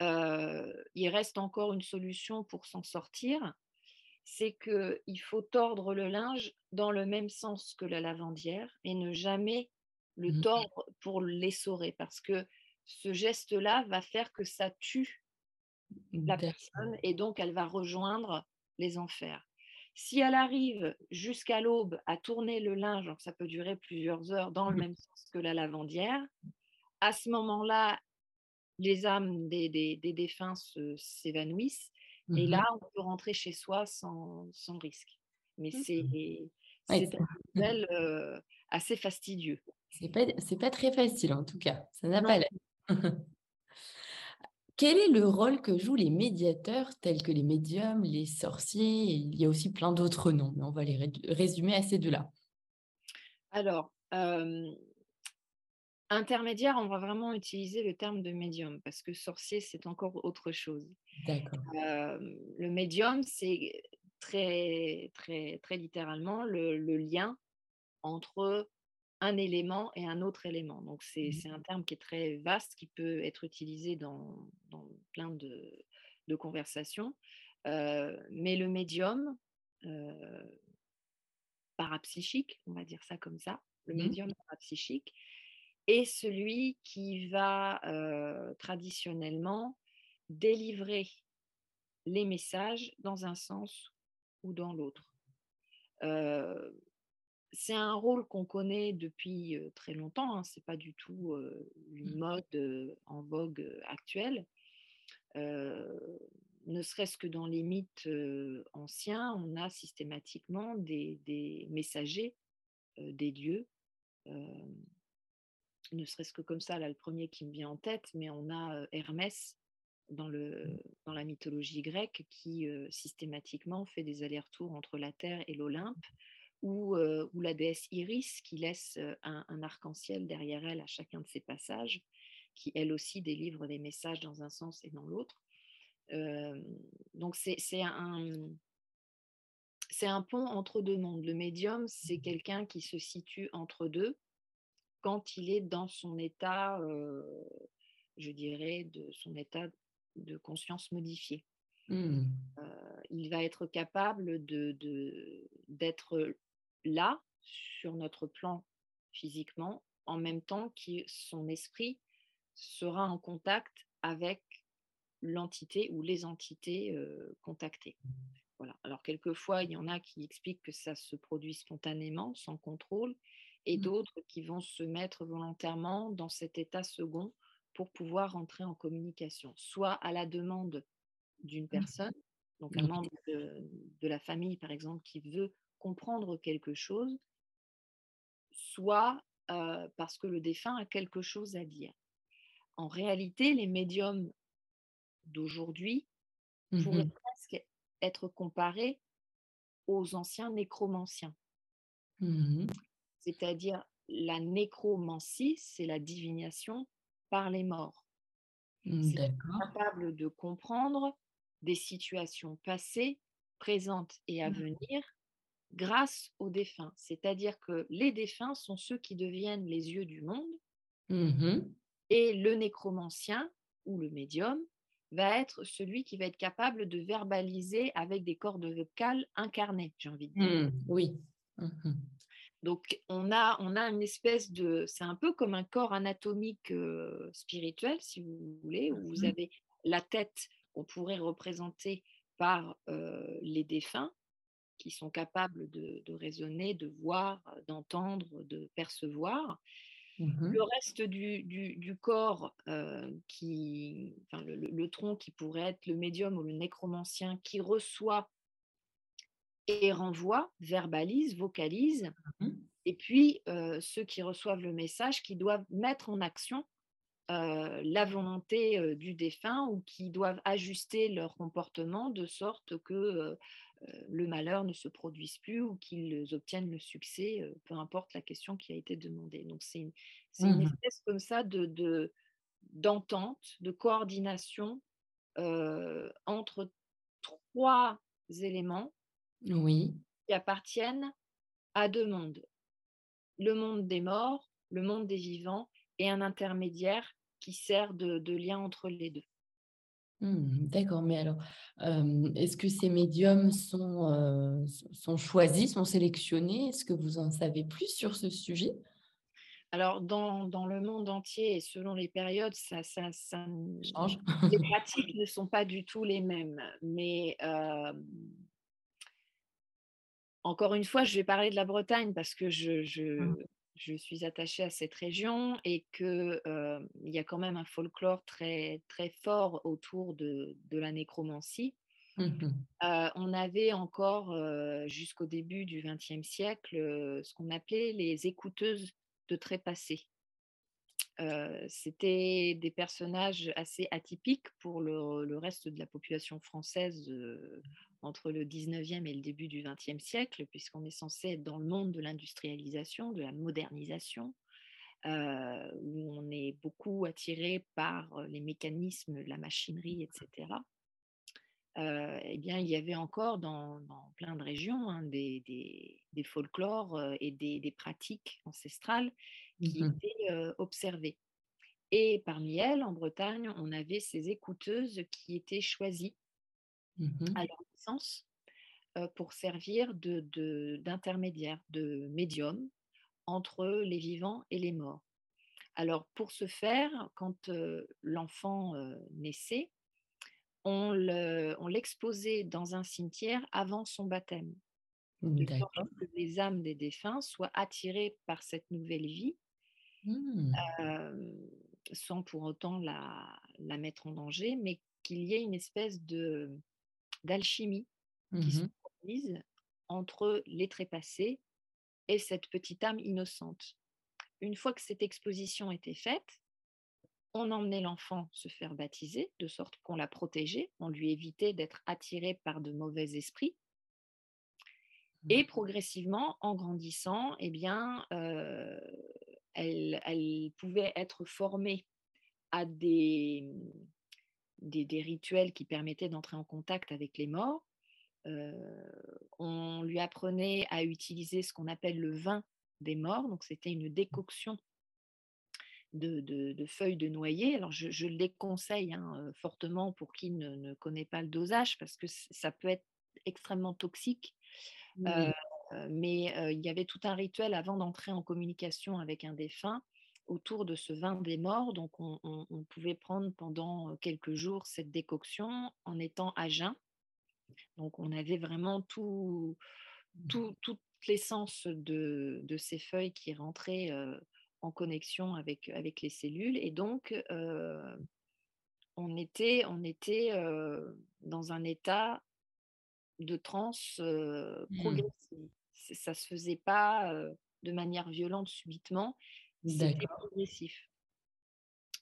il reste encore une solution pour s'en sortir, c'est qu'il faut tordre le linge dans le même sens que la lavandière et ne jamais le mmh tordre pour l'essorer parce que ce geste-là va faire que ça tue la personne et donc elle va rejoindre les enfers. Si elle arrive jusqu'à l'aube à tourner le linge, ça peut durer plusieurs heures dans le mmh même sens que la lavandière, à ce moment-là, les âmes des, défunts s'évanouissent. Et mmh là, on peut rentrer chez soi sans, risque. Mais mmh. c'est un rituel assez fastidieux. C'est pas, pas très facile en tout cas. Ça n'a pas l'air. Quel est le rôle que jouent les médiateurs tels que les médiums, les sorciers? Il y a aussi plein d'autres noms, mais on va les résumer à ces deux-là. Alors, Intermédiaire, on va vraiment utiliser le terme de médium parce que sorcier, c'est encore autre chose. D'accord. le médium, c'est très, très, très littéralement le, lien entre un élément et un autre élément. Donc, c'est mmh. un terme qui est très vaste, qui peut être utilisé dans, plein de, conversations. mais le médium parapsychique, on va dire ça comme ça, le mmh. médium parapsychique, est celui qui va traditionnellement délivrer les messages dans un sens ou dans l'autre. C'est un rôle qu'on connaît depuis très longtemps, hein, ce n'est pas du tout une mmh. mode en vogue actuelle. ne serait-ce que dans les mythes anciens, on a systématiquement des, des messagers des dieux ne serait-ce que comme ça, là, le premier qui me vient en tête, mais on a Hermès dans, le, mmh. dans la mythologie grecque qui systématiquement fait des allers-retours entre la Terre et l'Olympe, ou, ou, la déesse Iris qui laisse un, arc-en-ciel derrière elle à chacun de ses passages, qui elle aussi délivre des messages dans un sens et dans l'autre. donc c'est un, pont entre deux mondes. Le médium, c'est mmh. quelqu'un qui se situe entre deux, quand il est dans son état, je dirais, de son état de conscience modifié. Mmh. il va être capable d'être de, là, sur notre plan physiquement, en même temps que son esprit sera en contact avec l'entité ou les entités contactées. Voilà. Alors quelquefois, il y en a qui expliquent que ça se produit spontanément, sans contrôle, et mmh. d'autres qui vont se mettre volontairement dans cet état second pour pouvoir rentrer en communication, soit à la demande d'une mmh. personne, donc un membre de, la famille par exemple qui veut comprendre quelque chose, soit parce que le défunt a quelque chose à dire. En réalité, les médiums d'aujourd'hui mmh pourraient presque être comparé aux anciens nécromanciens. Mmh C'est-à-dire la nécromancie, c'est la divination par les morts. Mmh, c'est capable de comprendre des situations passées, présentes et à venir grâce aux défunts. C'est-à-dire que les défunts sont ceux qui deviennent les yeux du monde et le nécromancien ou le médium va être celui qui va être capable de verbaliser avec des cordes vocales incarnées, j'ai envie de dire. oui. Donc, on a, on a une espèce de. C'est un peu comme un corps anatomique spirituel, si vous voulez, où vous mmh avez la tête qu'on pourrait représenter par les défunts, qui sont capables de, raisonner, de voir, d'entendre, de percevoir. Mmh le reste du, corps, qui, le, le, tronc qui pourrait être le médium ou le nécromancien, qui reçoit et renvoie, verbalise, vocalise. Mmh et puis, ceux qui reçoivent le message, qui doivent mettre en action la volonté du défunt ou qui doivent ajuster leur comportement de sorte que le malheur ne se produise plus ou qu'ils obtiennent le succès, peu importe la question qui a été demandée. Donc, c'est une, une, mmh espèce comme ça de, d'entente, de coordination entre trois éléments oui. qui appartiennent à deux mondes. Le monde des morts, le monde des vivants et un intermédiaire qui sert de, lien entre les deux. Mmh, d'accord, mais alors, est-ce que ces médiums sont, sont choisis, sont sélectionnés? Est-ce que vous en savez plus sur ce sujet? Alors, dans, le monde entier et selon les périodes, ça, ça, change. les pratiques ne sont pas du tout les mêmes. Mais encore une fois, je vais parler de la Bretagne parce que je, mmh. suis attachée à cette région et qu'il y a quand même un folklore très, très fort autour de, la nécromancie. Mmh on avait encore, jusqu'au début du XXe siècle, ce qu'on appelait les écouteuses de trépassés. C'était des personnages assez atypiques pour le, reste de la population française entre le 19e et le début du 20e siècle, puisqu'on est censé être dans le monde de l'industrialisation, de la modernisation, euh, où on est beaucoup attiré par les mécanismes, la machinerie, etc. Euh, eh bien, il y avait encore dans, plein de régions hein, des, des, folklores euh, et des, pratiques ancestrales qui mmh étaient observées. Et parmi elles, en Bretagne, on avait ces écouteuses qui étaient choisies Mmh à naissance pour servir d'intermédiaire, de, de médium entre les vivants et les morts. Alors pour ce faire, quand l'enfant naissait, on l'exposait dans un cimetière avant son baptême, de sorte que les âmes des défunts soient attirées par cette nouvelle vie, mmh. sans pour autant la, la, mettre en danger, mais qu'il y ait une espèce de, d'alchimie qui mmh se produisent entre les trépassés et cette petite âme innocente. Une fois que cette exposition était faite, on emmenait l'enfant se faire baptiser, de sorte qu'on la protégeait, on lui évitait d'être attiré par de mauvais esprits. Et mmh. progressivement, en grandissant, eh bien, euh, elle, elle, pouvait être formée à des, des, rituels qui permettaient d'entrer en contact avec les morts. Euh, on lui apprenait à utiliser ce qu'on appelle le vin des morts, donc c'était une décoction de, feuilles de noyer. Alors je, le déconseille hein, euh, fortement pour qui ne, connaît pas le dosage parce que ça peut être extrêmement toxique. Euh, mais il y avait tout un rituel avant d'entrer en communication avec un défunt autour de ce vin des morts. Donc, on, pouvait prendre pendant quelques jours cette décoction en étant à jeun. Donc, on avait vraiment tout, mmh. tout, toute l'essence de, de, ces feuilles qui rentraient en connexion avec, avec les cellules. Et donc, on était, on était dans un état de transe mmh. progressive. Ça ne se faisait pas de manière violente subitement, c'était progressif.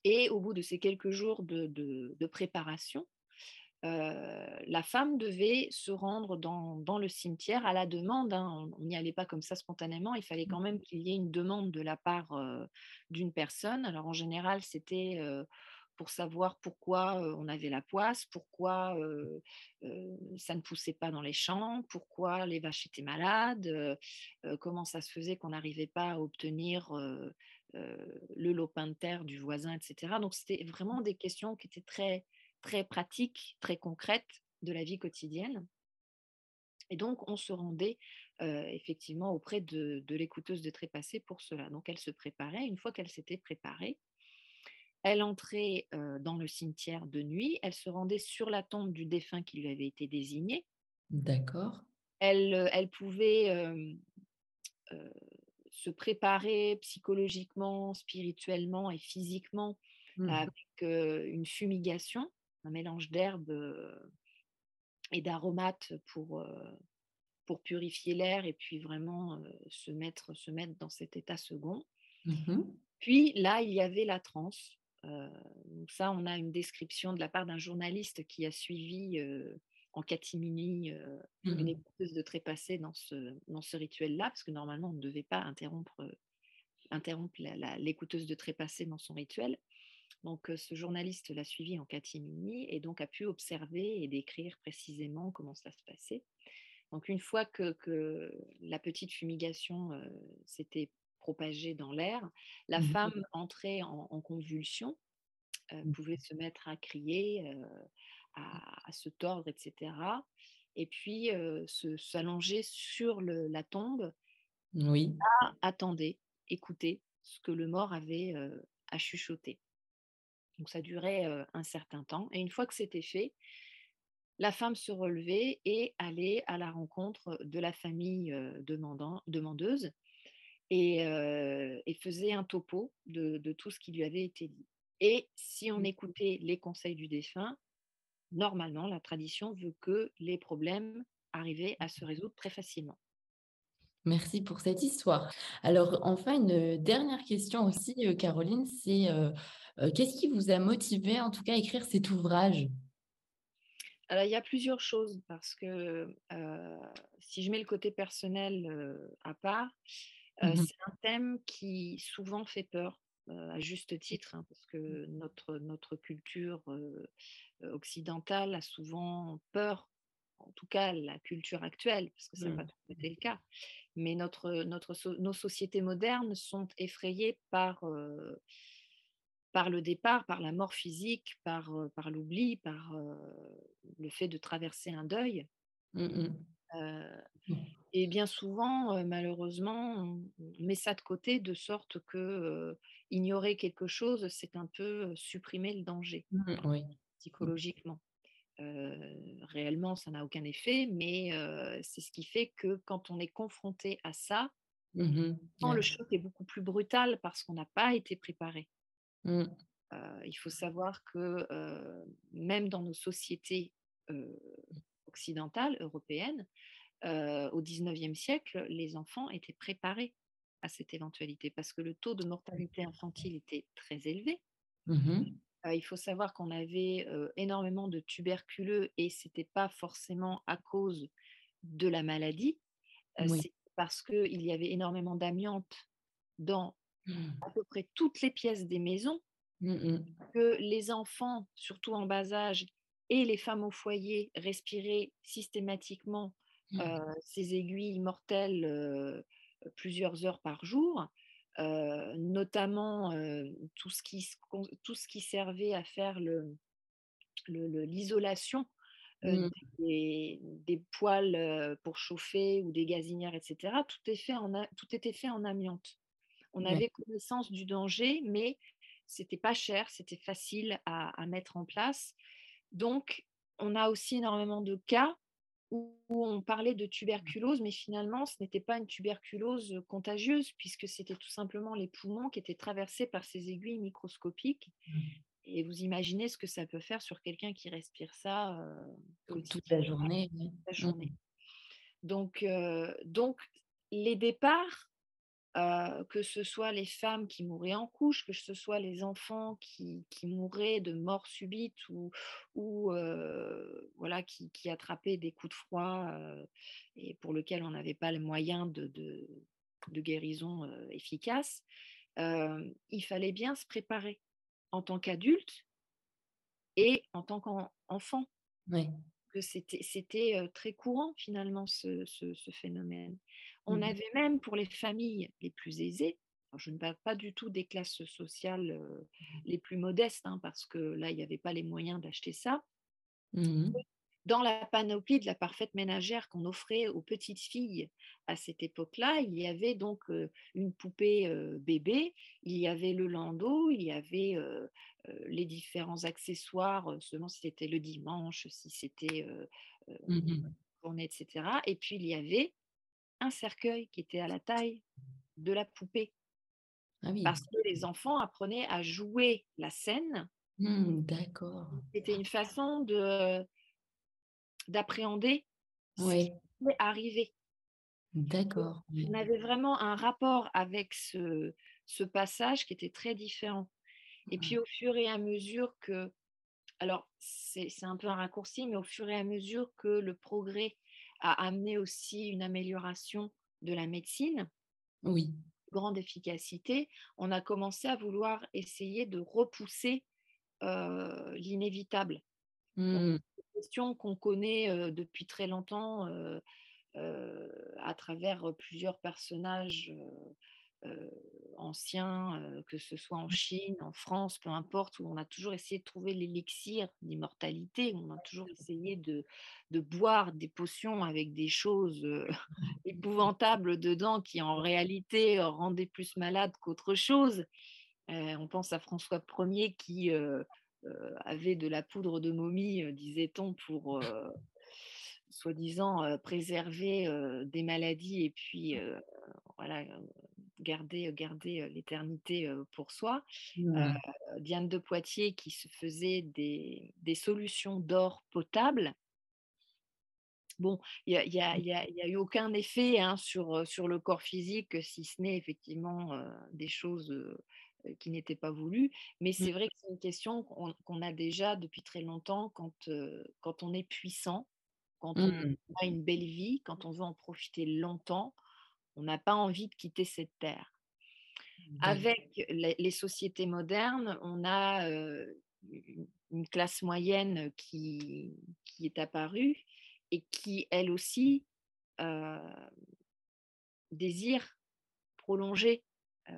Et au bout de ces quelques jours de, préparation, la femme devait se rendre dans, le cimetière à la demande. Hein. On n'y allait pas comme ça spontanément. Il fallait quand même qu'il y ait une demande de la part d'une personne. Alors en général, c'était pour savoir pourquoi on avait la poisse, pourquoi ça ne poussait pas dans les champs, pourquoi les vaches étaient malades, comment ça se faisait qu'on n'arrivait pas à obtenir le lopin de terre du voisin, etc. Donc c'était vraiment des questions qui étaient très très pratiques, très concrètes de la vie quotidienne. Et donc, on se rendait effectivement auprès de, de l'écouteuse de trépassé pour cela. Donc, elle se préparait. Une fois qu'elle s'était préparée, elle entrait dans le cimetière de nuit. Elle se rendait sur la tombe du défunt qui lui avait été désigné. D'accord. Elle, elle pouvait se préparer psychologiquement, spirituellement et physiquement mmh. avec une fumigation un mélange d'herbes et d'aromates pour, pour purifier l'air et puis vraiment se, mettre, se mettre dans cet état second. Mmh puis là, il y avait la transe. Donc ça, on a une description de la part d'un journaliste qui a suivi en catimini mmh une écouteuse de trépassé dans ce, dans ce rituel-là, parce que normalement, on ne devait pas interrompre, interrompre l'écouteuse de trépassé dans son rituel. Donc, ce journaliste l'a suivi en catimini et donc a pu observer et décrire précisément comment ça se passait. Donc, une fois que, la petite fumigation s'était propagée dans l'air, la mmh femme entrait en, convulsion, mmh. pouvait se mettre à crier, à, se tordre, etc. Et puis s'allonger sur la tombe. Oui. attendait, écouter ce que le mort avait à chuchoter. Donc ça durait un certain temps. Et une fois que c'était fait, la femme se relevait et allait à la rencontre de la famille demandant, demandeuse et, faisait un topo de, tout ce qui lui avait été dit. Et si on mmh. écoutait les conseils du défunt, normalement, la tradition veut que les problèmes arrivaient à se résoudre très facilement. Merci pour cette histoire. Alors, enfin, une dernière question aussi, Caroline, c'est qu'est-ce qui vous a motivé, en tout cas, à écrire cet ouvrage? Alors, il y a plusieurs choses, parce que si je mets le côté personnel à part, mmh c'est un thème qui souvent fait peur, à juste titre, hein, parce que notre, notre culture occidentale a souvent peur en tout cas la culture actuelle, parce que ça n'a mmh. pas été le cas. Mais notre, notre, nos sociétés modernes sont effrayées par, par le départ, par la mort physique, par, par l'oubli, par le fait de traverser un deuil. Mmh mmh. Et bien souvent, malheureusement, on met ça de côté de sorte que ignorer quelque chose, c'est un peu supprimer le danger psychologiquement réellement, ça n'a aucun effet, mais c'est ce qui fait que quand on est confronté à ça, mmh le choc est beaucoup plus brutal parce qu'on n'a pas été préparé. Mmh. il faut savoir que même dans nos sociétés occidentales, européennes, au XIXe siècle, les enfants étaient préparés à cette éventualité parce que le taux de mortalité infantile était très élevé. Mmh il faut savoir qu'on avait énormément de tuberculeux et ce n'était pas forcément à cause de la maladie, c'est parce qu'il y avait énormément d'amiante dans mmh. à peu près toutes les pièces des maisons, mmh que les enfants, surtout en bas âge, et les femmes au foyer respiraient systématiquement. Ces aiguilles mortelles plusieurs heures par jour notamment tout, ce qui, tout ce qui servait à faire l'isolation le, mmh. des, des, poêles pour chauffer ou des gazinières, etc. Tout, est fait en, tout était fait en amiante. On avait connaissance du danger, mais c'était pas cher, c'était facile à, à, mettre en place. Donc, on a aussi énormément de cas où on parlait de tuberculose, mais finalement, ce n'était pas une tuberculose contagieuse, puisque c'était tout simplement les poumons qui étaient traversés par ces aiguilles microscopiques. Mmh. Et vous imaginez ce que ça peut faire sur quelqu'un qui respire ça toute la journée. Mmh. Donc, donc, les départs que ce soit les femmes qui mouraient en couche, que ce soit les enfants qui, mouraient de mort subite ou, ou voilà, qui, attrapaient des coups de froid et pour lesquels on n'avait pas les moyens de, de, guérison efficace, il fallait bien se préparer en tant qu'adulte et en tant qu'enfant. Oui. C'était très courant finalement ce, ce phénomène. On mmh avait même pour les familles les plus aisées, je ne parle pas du tout des classes sociales mmh les plus modestes, hein, parce que là, il n'y avait pas les moyens d'acheter ça. Mmh dans la panoplie de la parfaite ménagère qu'on offrait aux petites filles à cette époque-là, il y avait donc une poupée bébé, il y avait le landau, il y avait les différents accessoires, selon si c'était le dimanche, si c'était journée, etc. Et puis il y avait un cercueil qui était à la taille de la poupée. Ah Parce que les enfants apprenaient à jouer la scène. Mmh, d'accord. C'était une façon de d'appréhender ce qui allait arriver. D'accord. On avait vraiment un rapport avec ce, ce passage qui était très différent. Et puis au fur et à mesure que, alors c'est un peu un raccourci, mais au fur et à mesure que le progrès a amené aussi une amélioration de la médecine. Oui. Grande efficacité. On a commencé à vouloir essayer de repousser euh, l'inévitable. Mmh. Une question qu'on connaît euh, depuis très longtemps euh, à travers plusieurs personnages anciens, euh, que ce soit en Chine, en France, peu importe, où on a toujours essayé de trouver l'élixir d'immortalité, on a toujours essayé de, de, boire des potions avec des choses euh, épouvantables dedans qui en réalité rendaient plus malade qu'autre chose. on pense à François Ier qui avait de la poudre de momie, disait-on, pour soi-disant préserver des maladies et puis voilà, garder, garder l'éternité pour soi. Diane de Poitiers qui se faisait des, des solutions d'or potable. Bon, il n'y a, y a, y a, eu aucun effet hein, sur, sur le corps physique, si ce n'est effectivement des choses qui n'étaient pas voulues. Mais mmh. c'est vrai que c'est une question qu'on a déjà depuis très longtemps quand, quand on est puissant, quand on mmh. a une belle vie, quand on veut en profiter longtemps on n'a pas envie de quitter cette terre. Avec les, sociétés modernes, on a une classe moyenne qui, qui, est apparue et qui, elle aussi, désire prolonger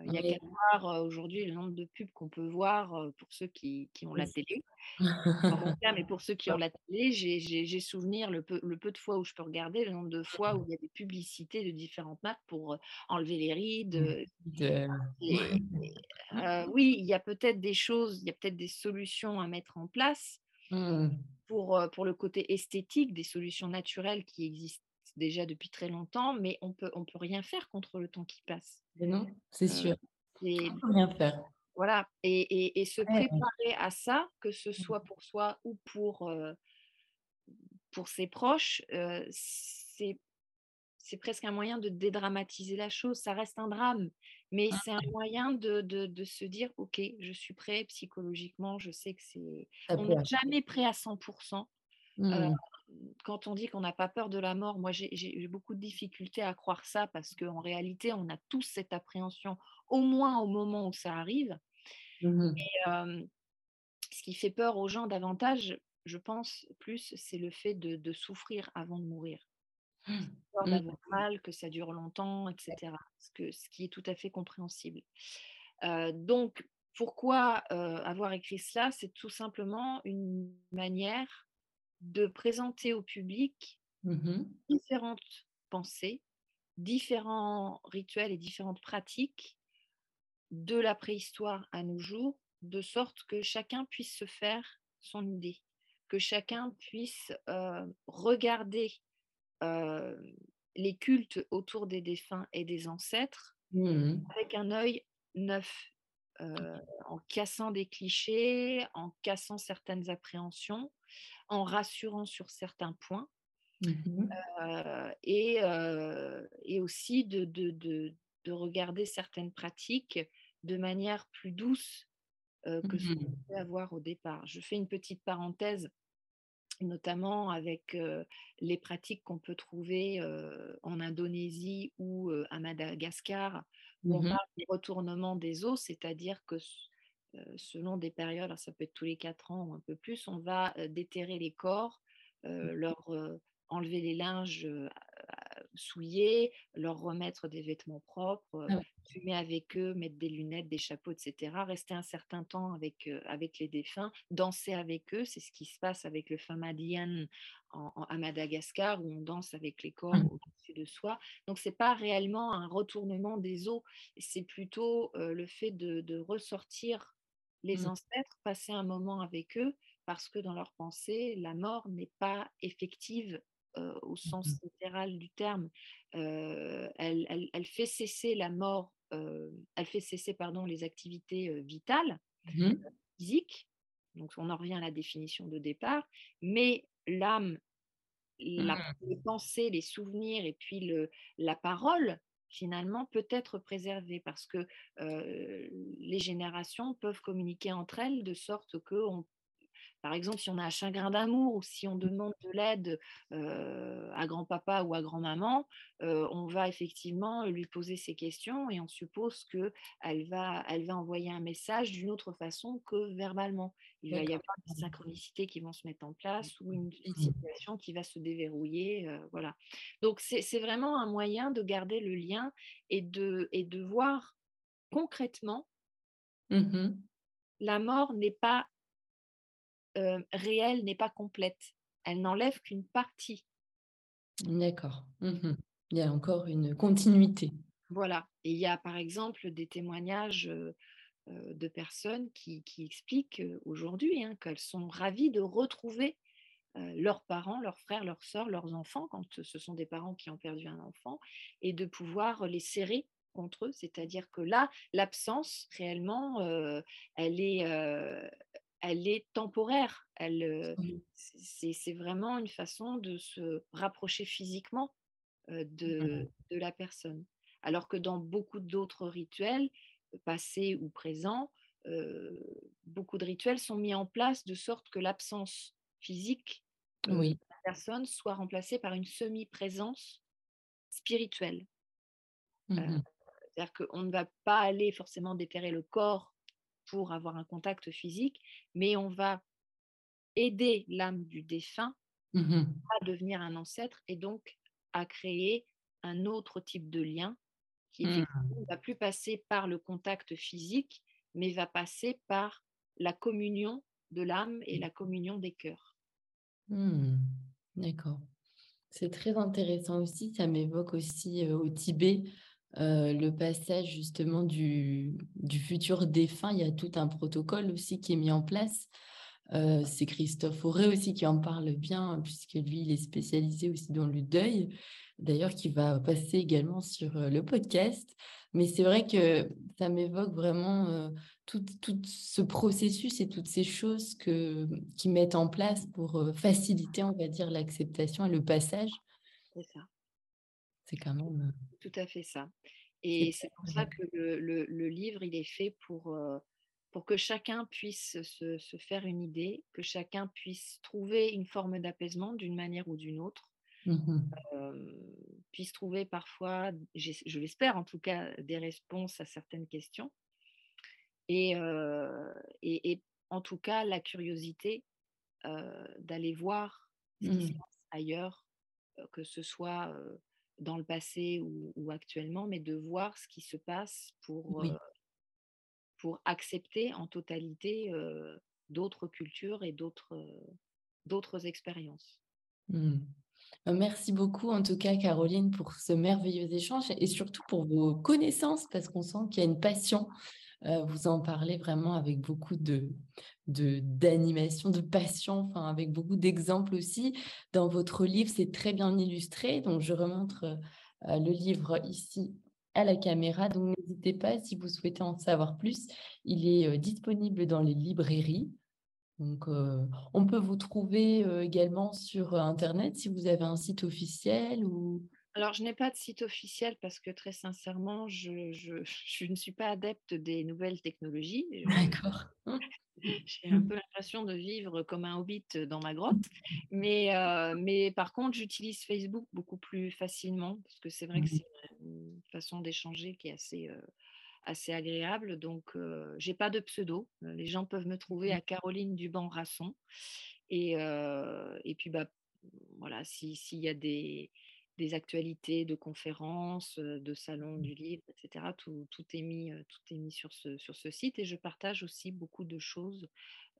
il y a qu'à voir aujourd'hui le nombre de pubs qu'on peut voir pour ceux qui, ont la télé. mais pour ceux qui ont la télé, j'ai souvenir le peu, le peu, de fois où je peux regarder, le nombre de fois où il y a des publicités de différentes marques pour enlever les rides. oui, il y a peut-être des choses, il y a peut-être des solutions à mettre en place. Mmh. Pour, pour le côté esthétique, des solutions naturelles qui existent déjà depuis très longtemps, mais on peut, on peut rien faire contre le temps qui passe. Non, c'est sûr. on peut rien faire. Voilà, et, et, se préparer à ça, que ce mmh. soit pour soi ou pour, pour ses proches, c'est c'est presque un moyen de dédramatiser la chose. Ça reste un drame, mais c'est un moyen de, de, de, se dire, OK, je suis prêt psychologiquement, je sais que c'est... On n'est jamais prêt à 100% quand on dit qu'on n'a pas peur de la mort, moi j'ai eu beaucoup de difficultés à croire ça parce qu'en réalité, on a tous cette appréhension, au moins au moment où ça arrive. Mmh ce qui fait peur aux gens davantage, je pense plus, c'est le fait de, souffrir avant de mourir. Mmh. Peur d'avoir mal, que ça dure longtemps, etc. Ce, que, ce qui est tout à fait compréhensible. donc, pourquoi avoir écrit cela? C'est tout simplement une manière de présenter au public mmh différentes pensées, différents rituels et différentes pratiques de la préhistoire à nos jours, de sorte que chacun puisse se faire son idée, que chacun puisse euh, regarder euh, les cultes autour des défunts et des ancêtres mmh avec un œil neuf, euh, en cassant des clichés, en cassant certaines appréhensions, en rassurant sur certains points. Mmh et, et, aussi de, de, de regarder certaines pratiques de manière plus douce que ce qu'on peut avoir au départ. Je fais une petite parenthèse notamment avec les pratiques qu'on peut trouver en Indonésie ou à Madagascar, où on Mmh parle du retournement des os, c'est-à-dire que selon des périodes, alors ça peut être tous les quatre ans ou un peu plus, on va déterrer les corps, leur enlever les linges souillés, leur remettre des vêtements propres, Ah ouais. fumer avec eux, mettre des lunettes, des chapeaux, etc. Rester un certain temps avec, avec les défunts, danser avec eux. C'est ce qui se passe avec le Famadian en, en- à Madagascar, où on danse avec les corps Mmh. au-dessus de soi. Donc, c'est pas réellement un retournement des os, c'est plutôt le fait de, de ressortir les Mmh. ancêtres, passer un moment avec eux, parce que dans leur pensée, la mort n'est pas effective euh, au Mmh sens littéral du terme. Euh, elle, elle- elle fait cesser la mort, euh, elle fait cesser pardon, les activités euh, vitales, Mmh physiques. Donc on en revient à la définition de départ, mais l'âme, la, les pensées, les souvenirs et puis le, la parole finalement peut être préservée parce que les générations peuvent communiquer entre elles de sorte qu'on par exemple, si on a un chagrin d'amour ou si on demande de l'aide euh, à grand-papa ou à grand-maman, euh, on va effectivement lui poser ces questions et on suppose qu'elle va, elle va envoyer un message d'une autre façon que verbalement. Il va y avoir des synchronicités qui vont se mettre en place ou une, une Mmh. situation qui va se déverrouiller. euh, voilà. Donc, c'est vraiment un moyen de garder le lien et de, et de voir concrètement, Mmh la mort n'est pas euh, réelle, n'est pas complète. Elle n'enlève qu'une partie. D'accord. Mmh Il y a encore une continuité. Voilà. Et il y a par exemple des témoignages euh, euh, de personnes qui, qui expliquent aujourd'hui hein, qu'elles sont ravies de retrouver euh, leurs parents, leurs frères, leurs sœurs, leurs enfants, quand ce sont des parents qui ont perdu un enfant, et de pouvoir les serrer contre eux. C'est-à-dire que là, l'absence, réellement, euh, elle est, euh, elle est temporaire. Elle, euh, c'est vraiment une façon de se rapprocher physiquement Mmh. de, la personne. Alors que dans beaucoup d'autres rituels, passés ou présents, euh, beaucoup de rituels sont mis en place de sorte que l'absence physique euh, de la personne soit remplacée par une semi-présence spirituelle. Euh, Mmh C'est-à-dire qu'on ne va pas aller forcément déterrer le corps pour avoir un contact physique, mais on va aider l'âme du défunt Mmh à devenir un ancêtre et donc à créer un autre type de lien qui Mmh. ne va plus passer par le contact physique, mais va passer par la communion de l'âme et la communion des cœurs. Mmh. D'accord. C'est très intéressant aussi. Ça m'évoque aussi euh, au Tibet euh, le passage justement du, futur défunt. Il y a tout un protocole aussi qui est mis en place. Euh, c'est Christophe Auré aussi qui en parle bien, puisque lui, il est spécialisé aussi dans le deuil, d'ailleurs, qui va passer également sur euh, le podcast. Mais c'est vrai que ça m'évoque vraiment tout, tout ce processus et toutes ces choses que, qui mettent en place pour faciliter, on va dire, l'acceptation et le passage. C'est ça, C'est quand même... tout à fait ça. Et c'est pour ça que le, le- le livre, il est fait pour, euh, pour que chacun puisse se, se faire une idée, que chacun puisse trouver une forme d'apaisement d'une manière ou d'une autre, euh, puisse trouver parfois, je l'espère en tout cas, des réponses à certaines questions. Et, euh, et, et en tout cas, la curiosité d'aller voir ce qui se Mhm. passe ailleurs, que ce soit dans le passé ou, ou actuellement, mais de voir ce qui se passe pour, euh, pour accepter en totalité euh, d'autres cultures et d'autres euh, expériences. Mhm. Euh, Merci beaucoup en tout cas Caroline pour ce merveilleux échange et surtout pour vos connaissances parce qu'on sent qu'il y a une passion. Vous en parlez vraiment avec beaucoup de, de, d'animation, de passion, enfin avec beaucoup d'exemples aussi. Dans votre livre, c'est très bien illustré. Donc je remontre euh, le livre ici à la caméra. Donc n'hésitez pas si vous souhaitez en savoir plus. Il est euh, disponible dans les librairies. Donc, euh, on peut vous trouver également sur Internet si vous avez un site officiel ou... alors, je n'ai pas de site officiel parce que très sincèrement, je, je, je ne suis pas adepte des nouvelles technologies. D'accord. J'ai un peu l'impression de vivre comme un hobbit dans ma grotte. Mais, euh, mais par contre, j'utilise Facebook beaucoup plus facilement parce que c'est vrai que c'est une façon d'échanger qui est assez, euh, assez agréable. Donc, euh, j'ai pas de pseudo. Les gens peuvent me trouver à Caroline Duban-Rasson. Et, et puis, bah, voilà, s'il y a des des actualités de conférences, de salons du livre, etc. Tout, est mis, tout est mis sur, ce, sur ce site et je partage aussi beaucoup de choses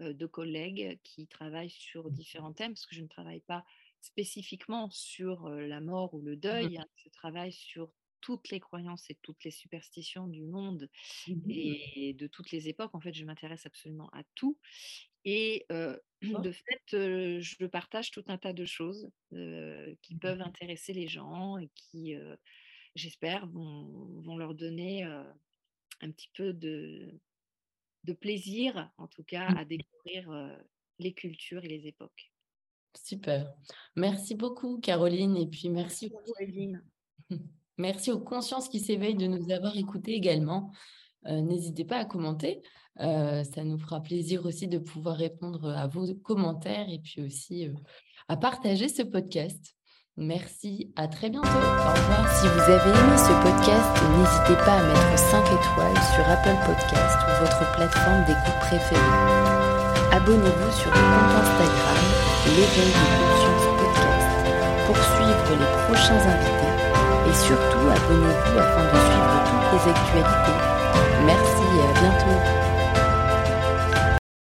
de collègues qui travaillent sur différents thèmes parce que je ne travaille pas spécifiquement sur la mort ou le mmh deuil, hein, je travaille sur toutes les croyances et toutes les superstitions du monde mmh et de toutes les époques. En fait, je m'intéresse absolument à tout. Et de fait, je partage tout un tas de choses qui peuvent intéresser les gens et qui, j'espère, vont, leur donner un petit peu de, de plaisir, en tout cas, mmh. à découvrir les cultures et les époques. Super. Merci beaucoup, Caroline. Et puis merci, Merci aux consciences qui s'éveillent de nous avoir écoutés également. N'hésitez pas à commenter. ça nous fera plaisir aussi de pouvoir répondre à vos commentaires et puis aussi à partager ce podcast. Merci, à très bientôt. Au revoir. Si vous avez aimé ce podcast, n'hésitez pas à mettre 5 étoiles sur Apple Podcast ou votre plateforme d'écoute préférée. Abonnez-vous sur le compte Instagram L'éveil de conscience podcast pour suivre les prochains invités et surtout abonnez-vous afin de suivre toutes les actualités Merci et à bientôt.